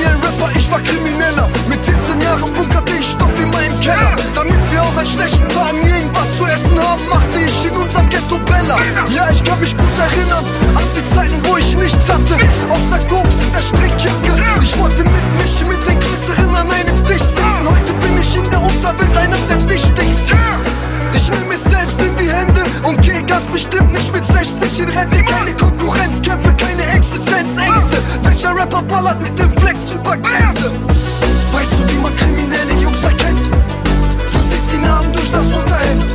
nie ein Rapper, ich war Krimineller. Mit 14 Jahren bunkerte ich Stoff in meinem Keller. Damit wir auch an schlechten Tagen irgendwas zu essen haben, machte ich in unserem Ghetto Bella. Ja, ich kann mich gut erinnern an die Zeiten, wo ich nichts hatte. Außer Koks in der Strickjacke. Ich wollte mit mich mit den Größeren an einem Tisch sitzen. Heute bin ich in der Unterwelt einer der wichtigsten. Ich nehme es selbst in die Hände und geh ganz bestimmt nicht mit 60 in Rente. Keine Konkurrenzkämpfe, keine Existenzängste. Rapper ballert mit dem Flex über Grenze? Weißt du, wie man kriminelle Jungs erkennt? Du siehst die Namen durch das Unterhemd.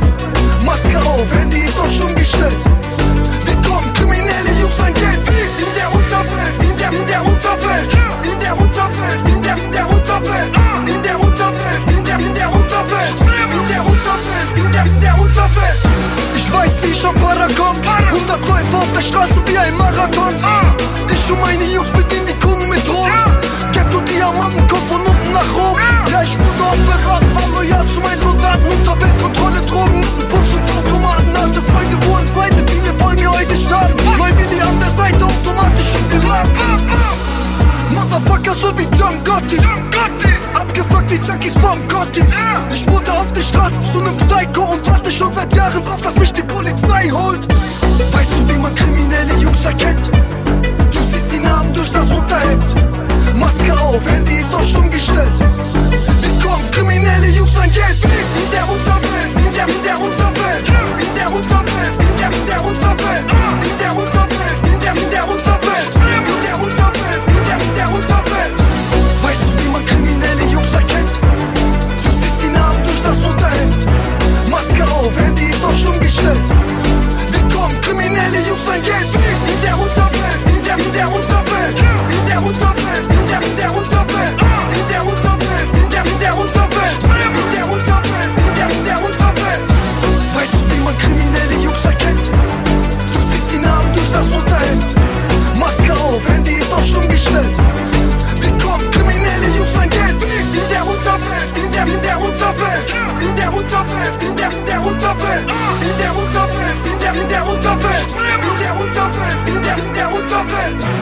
Maske auf, Handy ist auf stumm gestellt. Wir kommen kriminelle Jungs an Geld. In der Unterwelt, in der, in der Unterwelt, in der Unterwelt, in der, in der Unterwelt, in der Unterwelt, in der, in der Unterwelt, in der Unterwelt, in der, in der Unterwelt. Ich weiß, wie ich am Para komm. 100 Läufer auf der Straße wie ein Marathon. Ich und meine Jungs bedienen die Seite automatisch in die Lab Motherfucker so wie John Gotti. Abgefuckt wie Junkies vom Gotti. Ich wurde auf der Straße zu nem Psycho Und warte schon seit Jahren drauf, dass mich die Polizei holt. Weißt du, wie man kriminelle Jungs erkennt? Du siehst die Namen durch das Unterhemd. Maske auf, Handy ist auf stumm gestellt. Willkommen, kriminelle Jungs an Geld? In der Unterwelt, in der, in der une déroute en fait, une déroute en fait, une déroute en fait, une déroute en fait, une déroute en fait, une déroute en fait.